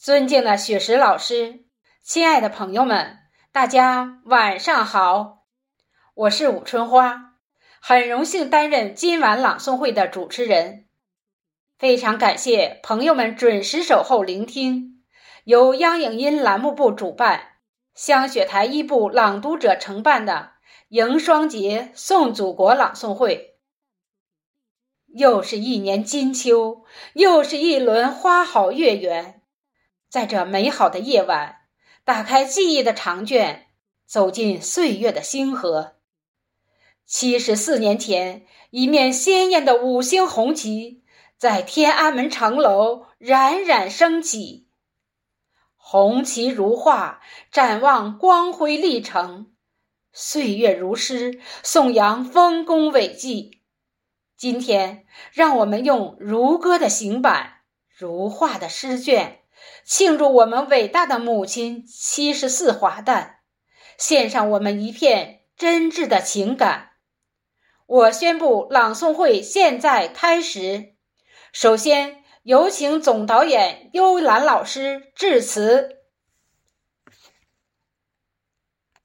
尊敬的雪石老师，亲爱的朋友们，大家晚上好！我是武春花，很荣幸担任今晚朗诵会的主持人。非常感谢朋友们准时守候聆听，由央影音栏目部主办、香雪台一部朗读者承办的迎双节送祖国朗诵会。又是一年金秋，又是一轮花好月圆。在这美好的夜晚，打开记忆的长卷，走进岁月的星河。七十四年前，一面鲜艳的五星红旗在天安门城楼冉冉升起。红旗如画，展望光辉历程；岁月如诗，颂扬丰功伟绩。今天，让我们用如歌的行板，如画的诗卷。庆祝我们伟大的母亲七十四华诞，献上我们一片真挚的情感。我宣布朗诵会现在开始。首先有请总导演幽兰老师致辞。